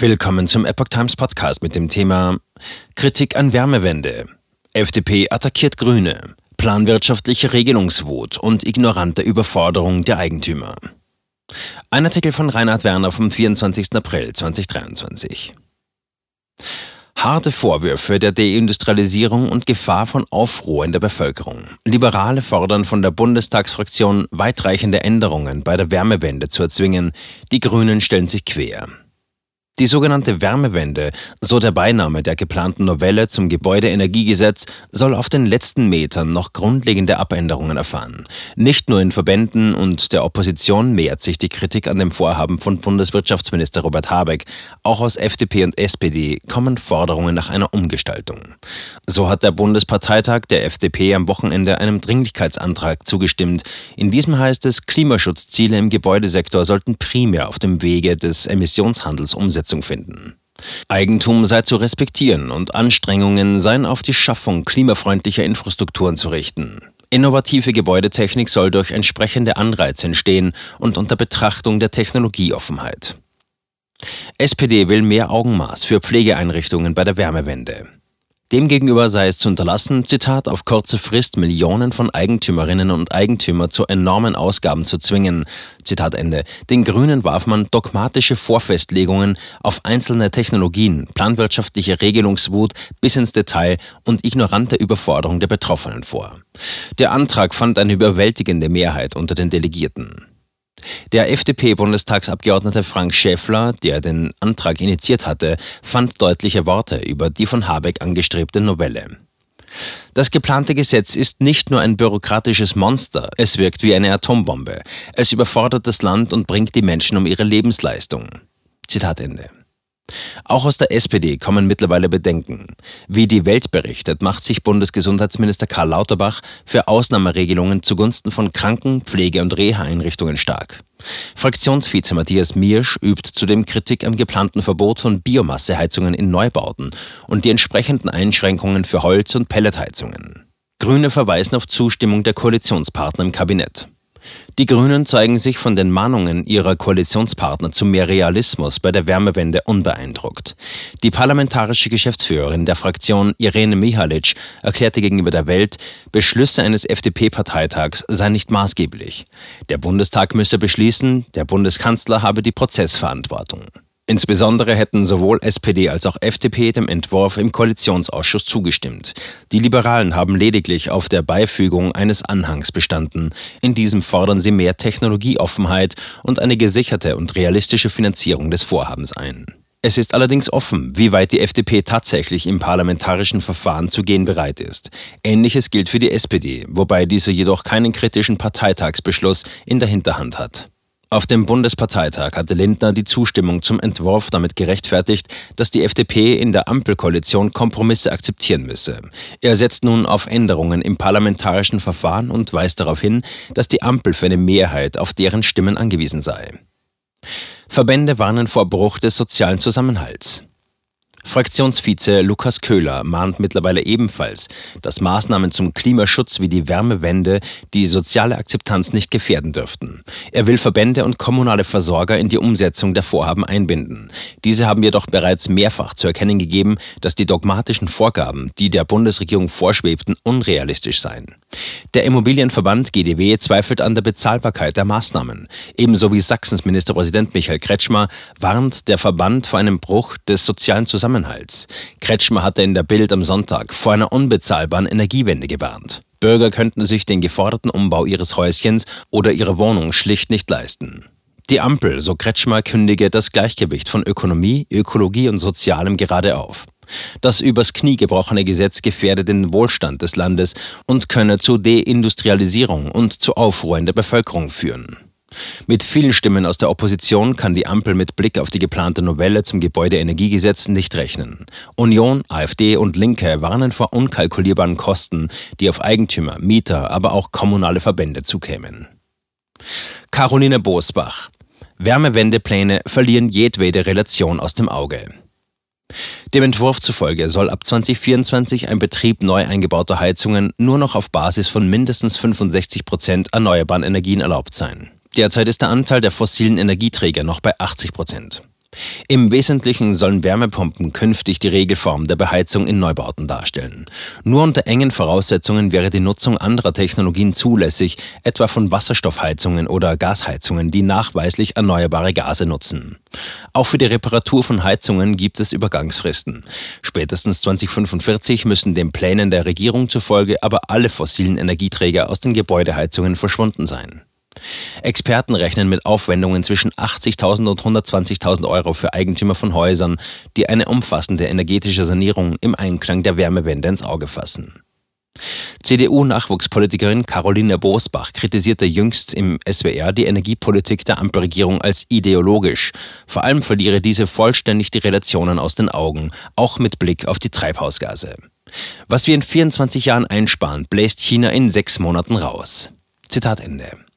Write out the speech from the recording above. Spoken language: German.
Willkommen zum Epoch Times Podcast mit dem Thema Kritik an Wärmewende. FDP attackiert Grüne, planwirtschaftliche Regelungswut und ignorante Überforderung der Eigentümer. Ein Artikel von Reinhard Werner vom 24. April 2023. Harte Vorwürfe der Deindustrialisierung und Gefahr von Aufruhr in der Bevölkerung. Liberale fordern von der Bundestagsfraktion weitreichende Änderungen bei der Wärmewende zu erzwingen. Die Grünen stellen sich quer. Die sogenannte Wärmewende, so der Beiname der geplanten Novelle zum Gebäudeenergiegesetz, soll auf den letzten Metern noch grundlegende Abänderungen erfahren. Nicht nur in Verbänden und der Opposition mehrt sich die Kritik an dem Vorhaben von Bundeswirtschaftsminister Robert Habeck. Auch aus FDP und SPD kommen Forderungen nach einer Umgestaltung. So hat der Bundesparteitag der FDP am Wochenende einem Dringlichkeitsantrag zugestimmt. In diesem heißt es, Klimaschutzziele im Gebäudesektor sollten primär auf dem Wege des Emissionshandels umsetzen Umsetzung finden. Eigentum sei zu respektieren und Anstrengungen seien auf die Schaffung klimafreundlicher Infrastrukturen zu richten. Innovative Gebäudetechnik soll durch entsprechende Anreize entstehen und unter Betrachtung der Technologieoffenheit. SPD will mehr Augenmaß für Pflegeeinrichtungen bei der Wärmewende. Demgegenüber sei es zu unterlassen, Zitat, auf kurze Frist Millionen von Eigentümerinnen und Eigentümer zu enormen Ausgaben zu zwingen. Zitat Ende. Den Grünen warf man dogmatische Vorfestlegungen auf einzelne Technologien, planwirtschaftliche Regelungswut bis ins Detail und ignorante Überforderung der Betroffenen vor. Der Antrag fand eine überwältigende Mehrheit unter den Delegierten. Der FDP-Bundestagsabgeordnete Frank Schäffler, der den Antrag initiiert hatte, fand deutliche Worte über die von Habeck angestrebte Novelle. Das geplante Gesetz ist nicht nur ein bürokratisches Monster, es wirkt wie eine Atombombe. Es überfordert das Land und bringt die Menschen um ihre Lebensleistung. Zitat Ende. Auch aus der SPD kommen mittlerweile Bedenken. Wie die Welt berichtet, macht sich Bundesgesundheitsminister Karl Lauterbach für Ausnahmeregelungen zugunsten von Kranken-, Pflege- und Reha-Einrichtungen stark. Fraktionsvize Matthias Miersch übt zudem Kritik am geplanten Verbot von Biomasseheizungen in Neubauten und die entsprechenden Einschränkungen für Holz- und Pelletheizungen. Grüne verweisen auf Zustimmung der Koalitionspartner im Kabinett. Die Grünen zeigen sich von den Mahnungen ihrer Koalitionspartner zu mehr Realismus bei der Wärmewende unbeeindruckt. Die parlamentarische Geschäftsführerin der Fraktion Irene Mihalic erklärte gegenüber der Welt, Beschlüsse eines FDP-Parteitags seien nicht maßgeblich. Der Bundestag müsse beschließen, der Bundeskanzler habe die Prozessverantwortung. Insbesondere hätten sowohl SPD als auch FDP dem Entwurf im Koalitionsausschuss zugestimmt. Die Liberalen haben lediglich auf der Beifügung eines Anhangs bestanden. In diesem fordern sie mehr Technologieoffenheit und eine gesicherte und realistische Finanzierung des Vorhabens ein. Es ist allerdings offen, wie weit die FDP tatsächlich im parlamentarischen Verfahren zu gehen bereit ist. Ähnliches gilt für die SPD, wobei diese jedoch keinen kritischen Parteitagsbeschluss in der Hinterhand hat. Auf dem Bundesparteitag hatte Lindner die Zustimmung zum Entwurf damit gerechtfertigt, dass die FDP in der Ampelkoalition Kompromisse akzeptieren müsse. Er setzt nun auf Änderungen im parlamentarischen Verfahren und weist darauf hin, dass die Ampel für eine Mehrheit auf deren Stimmen angewiesen sei. Verbände warnen vor Bruch des sozialen Zusammenhalts. Fraktionsvize Lukas Köhler mahnt mittlerweile ebenfalls, dass Maßnahmen zum Klimaschutz wie die Wärmewende die soziale Akzeptanz nicht gefährden dürften. Er will Verbände und kommunale Versorger in die Umsetzung der Vorhaben einbinden. Diese haben jedoch bereits mehrfach zu erkennen gegeben, dass die dogmatischen Vorgaben, die der Bundesregierung vorschwebten, unrealistisch seien. Der Immobilienverband GDW zweifelt an der Bezahlbarkeit der Maßnahmen. Ebenso wie Sachsens Ministerpräsident Michael Kretschmer warnt der Verband vor einem Bruch des sozialen Zusammenhalts. Kretschmer hatte in der Bild am Sonntag vor einer unbezahlbaren Energiewende gewarnt. Bürger könnten sich den geforderten Umbau ihres Häuschens oder ihrer Wohnung schlicht nicht leisten. Die Ampel, so Kretschmer, kündige das Gleichgewicht von Ökonomie, Ökologie und Sozialem gerade auf. Das übers Knie gebrochene Gesetz gefährde den Wohlstand des Landes und könne zu Deindustrialisierung und zu Aufruhr in der Bevölkerung führen. Mit vielen Stimmen aus der Opposition kann die Ampel mit Blick auf die geplante Novelle zum Gebäudeenergiegesetz nicht rechnen. Union, AfD und Linke warnen vor unkalkulierbaren Kosten, die auf Eigentümer, Mieter, aber auch kommunale Verbände zukämen. Caroline Bosbach. Wärmewendepläne verlieren jedwede Relation aus dem Auge. Dem Entwurf zufolge soll ab 2024 ein Betrieb neu eingebauter Heizungen nur noch auf Basis von mindestens 65 Prozent erneuerbaren Energien erlaubt sein. Derzeit ist der Anteil der fossilen Energieträger noch bei 80 Prozent. Im Wesentlichen sollen Wärmepumpen künftig die Regelform der Beheizung in Neubauten darstellen. Nur unter engen Voraussetzungen wäre die Nutzung anderer Technologien zulässig, etwa von Wasserstoffheizungen oder Gasheizungen, die nachweislich erneuerbare Gase nutzen. Auch für die Reparatur von Heizungen gibt es Übergangsfristen. Spätestens 2045 müssen den Plänen der Regierung zufolge aber alle fossilen Energieträger aus den Gebäudeheizungen verschwunden sein. Experten rechnen mit Aufwendungen zwischen 80.000 und 120.000 Euro für Eigentümer von Häusern, die eine umfassende energetische Sanierung im Einklang der Wärmewende ins Auge fassen. CDU-Nachwuchspolitikerin Caroline Bosbach kritisierte jüngst im SWR die Energiepolitik der Ampelregierung als ideologisch. Vor allem verliere diese vollständig die Relationen aus den Augen, auch mit Blick auf die Treibhausgase. Was wir in 24 Jahren einsparen, bläst China in sechs Monaten raus. Zitat Ende.